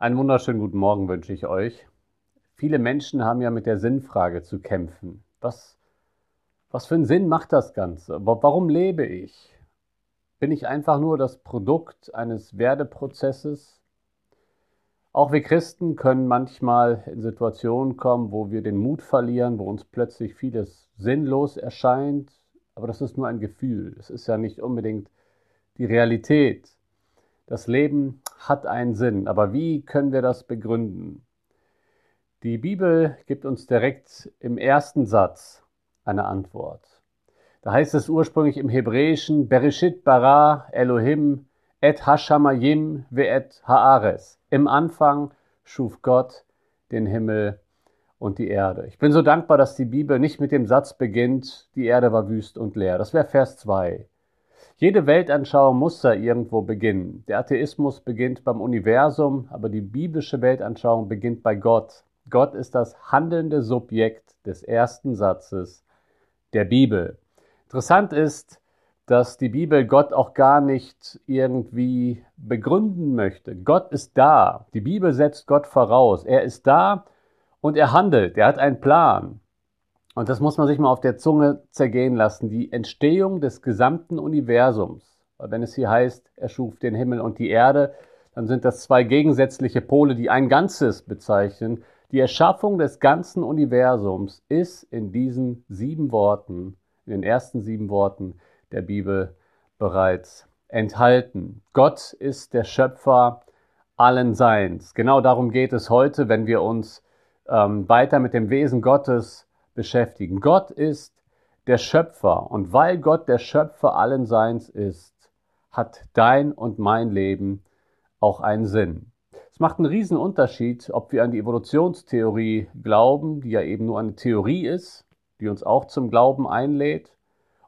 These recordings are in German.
Einen wunderschönen guten Morgen wünsche ich euch. Viele Menschen haben ja mit der Sinnfrage zu kämpfen. Was, was für einen Sinn macht das Ganze? Warum lebe ich? Bin ich einfach nur das Produkt eines Werdeprozesses? Auch wir Christen können manchmal in Situationen kommen, wo wir den Mut verlieren, wo uns plötzlich vieles sinnlos erscheint. Aber das ist nur ein Gefühl. Es ist ja nicht unbedingt die Realität. Das Leben hat einen Sinn, aber wie können wir das begründen? Die Bibel gibt uns direkt im ersten Satz eine Antwort. Da heißt es ursprünglich im Hebräischen Bereshit bara Elohim et hashamayim ve'et haares. Im Anfang schuf Gott den Himmel und die Erde. Ich bin so dankbar, dass die Bibel nicht mit dem Satz beginnt, die Erde war wüst und leer. Das wäre Vers 2. Jede Weltanschauung muss da irgendwo beginnen. Der Atheismus beginnt beim Universum, aber die biblische Weltanschauung beginnt bei Gott. Gott ist das handelnde Subjekt des ersten Satzes der Bibel. Interessant ist, dass die Bibel Gott auch gar nicht irgendwie begründen möchte. Gott ist da. Die Bibel setzt Gott voraus. Er ist da und er handelt. Er hat einen Plan. Und das muss man sich mal auf der Zunge zergehen lassen. Die Entstehung des gesamten Universums. Weil wenn es hier heißt, er schuf den Himmel und die Erde, dann sind das zwei gegensätzliche Pole, die ein Ganzes bezeichnen. Die Erschaffung des ganzen Universums ist in diesen sieben Worten, in den ersten sieben Worten der Bibel bereits enthalten. Gott ist der Schöpfer allen Seins. Genau darum geht es heute, wenn wir uns ähm, weiter mit dem Wesen Gottes beschäftigen. Gott ist der Schöpfer und weil Gott der Schöpfer allen Seins ist, hat dein und mein Leben auch einen Sinn. Es macht einen riesen Unterschied, ob wir an die Evolutionstheorie glauben, die ja eben nur eine Theorie ist, die uns auch zum Glauben einlädt,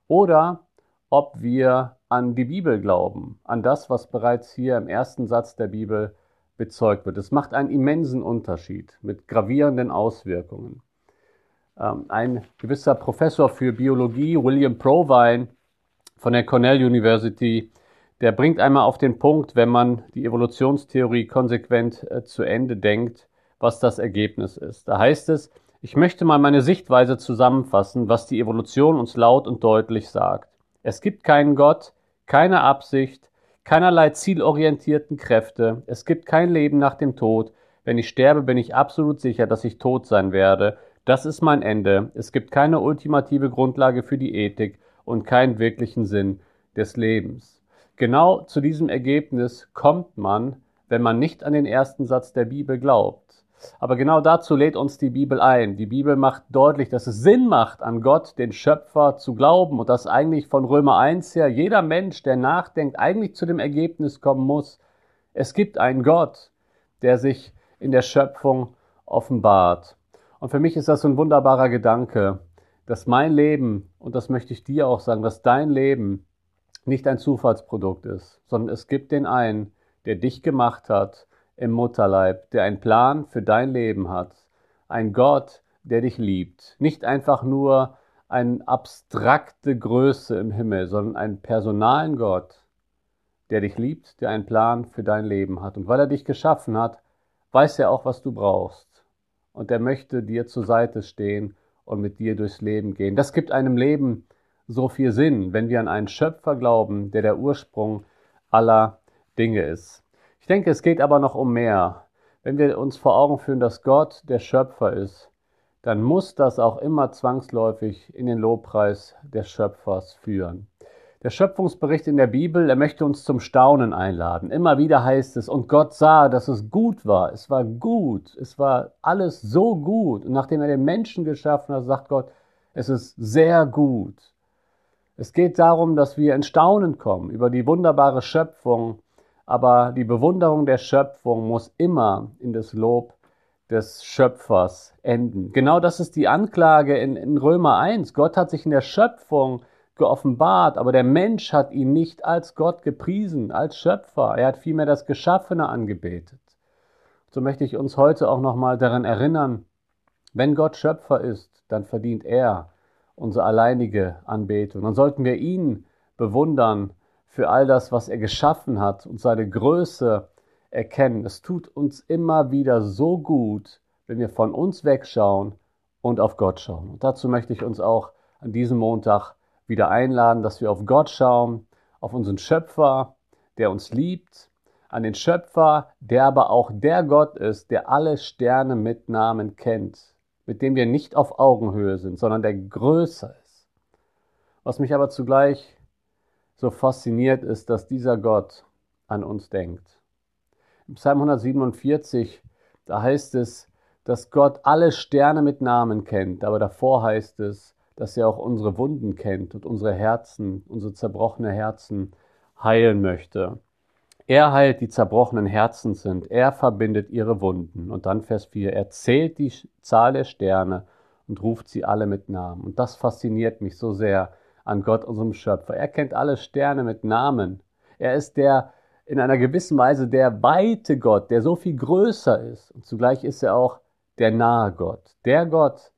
oder ob wir an die Bibel glauben, an das, was bereits hier im ersten Satz der Bibel bezeugt wird. Es macht einen immensen Unterschied mit gravierenden Auswirkungen. Ähm, ein gewisser Professor für Biologie, William Provine von der Cornell University, der bringt einmal auf den Punkt, wenn man die Evolutionstheorie konsequent äh, zu Ende denkt, was das Ergebnis ist. Da heißt es, ich möchte mal meine Sichtweise zusammenfassen, was die Evolution uns laut und deutlich sagt. Es gibt keinen Gott, keine Absicht, keinerlei zielorientierten Kräfte, es gibt kein Leben nach dem Tod. Wenn ich sterbe, bin ich absolut sicher, dass ich tot sein werde das ist mein Ende. Es gibt keine ultimative Grundlage für die Ethik und keinen wirklichen Sinn des Lebens. Genau zu diesem Ergebnis kommt man, wenn man nicht an den ersten Satz der Bibel glaubt. Aber genau dazu lädt uns die Bibel ein. Die Bibel macht deutlich, dass es Sinn macht, an Gott, den Schöpfer, zu glauben und dass eigentlich von Römer 1 her jeder Mensch, der nachdenkt, eigentlich zu dem Ergebnis kommen muss, es gibt einen Gott, der sich in der Schöpfung offenbart. Und für mich ist das so ein wunderbarer Gedanke, dass mein Leben, und das möchte ich dir auch sagen, dass dein Leben nicht ein Zufallsprodukt ist, sondern es gibt den einen, der dich gemacht hat im Mutterleib, der einen Plan für dein Leben hat, ein Gott, der dich liebt, nicht einfach nur eine abstrakte Größe im Himmel, sondern einen personalen Gott, der dich liebt, der einen Plan für dein Leben hat. Und weil er dich geschaffen hat, weiß er auch, was du brauchst und er möchte dir zur Seite stehen und mit dir durchs Leben gehen. Das gibt einem Leben so viel Sinn, wenn wir an einen Schöpfer glauben, der der Ursprung aller Dinge ist. Ich denke, es geht aber noch um mehr. Wenn wir uns vor Augen führen, dass Gott der Schöpfer ist, dann muss das auch immer zwangsläufig in den Lobpreis des Schöpfers führen. Der Schöpfungsbericht in der Bibel, er möchte uns zum Staunen einladen. Immer wieder heißt es, und Gott sah, dass es gut war. Es war gut. Es war alles so gut. Und nachdem er den Menschen geschaffen hat, sagt Gott, es ist sehr gut. Es geht darum, dass wir in Staunen kommen über die wunderbare Schöpfung. Aber die Bewunderung der Schöpfung muss immer in das Lob des Schöpfers enden. Genau das ist die Anklage in, in Römer 1. Gott hat sich in der Schöpfung geoffenbart, aber der Mensch hat ihn nicht als Gott gepriesen, als Schöpfer. Er hat vielmehr das Geschaffene angebetet. So möchte ich uns heute auch nochmal daran erinnern, wenn Gott Schöpfer ist, dann verdient er unsere alleinige Anbetung. Dann sollten wir ihn bewundern für all das, was er geschaffen hat und seine Größe erkennen, es tut uns immer wieder so gut, wenn wir von uns wegschauen und auf Gott schauen. Und dazu möchte ich uns auch an diesem Montag wieder einladen, dass wir auf Gott schauen, auf unseren Schöpfer, der uns liebt, an den Schöpfer, der aber auch der Gott ist, der alle Sterne mit Namen kennt, mit dem wir nicht auf Augenhöhe sind, sondern der größer ist. Was mich aber zugleich so fasziniert ist, dass dieser Gott an uns denkt. Im Psalm 147, da heißt es, dass Gott alle Sterne mit Namen kennt, aber davor heißt es, dass er auch unsere Wunden kennt und unsere Herzen, unsere zerbrochene Herzen heilen möchte. Er heilt die zerbrochenen Herzen sind, er verbindet ihre Wunden. Und dann Vers 4, er zählt die Zahl der Sterne und ruft sie alle mit Namen. Und das fasziniert mich so sehr an Gott, unserem Schöpfer. Er kennt alle Sterne mit Namen. Er ist der in einer gewissen Weise der weite Gott, der so viel größer ist. Und zugleich ist er auch der nahe Gott. Der Gott,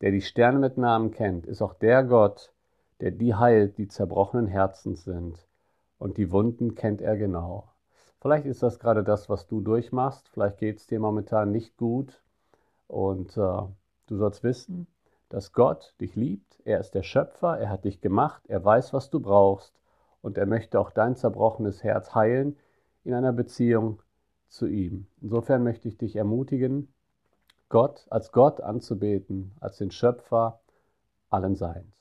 der die Sterne mit Namen kennt, ist auch der Gott, der die heilt, die zerbrochenen Herzen sind. Und die Wunden kennt er genau. Vielleicht ist das gerade das, was du durchmachst. Vielleicht geht es dir momentan nicht gut. Und äh, du sollst wissen, dass Gott dich liebt. Er ist der Schöpfer. Er hat dich gemacht. Er weiß, was du brauchst. Und er möchte auch dein zerbrochenes Herz heilen in einer Beziehung zu ihm. Insofern möchte ich dich ermutigen, Gott als Gott anzubeten, als den Schöpfer allen Seins.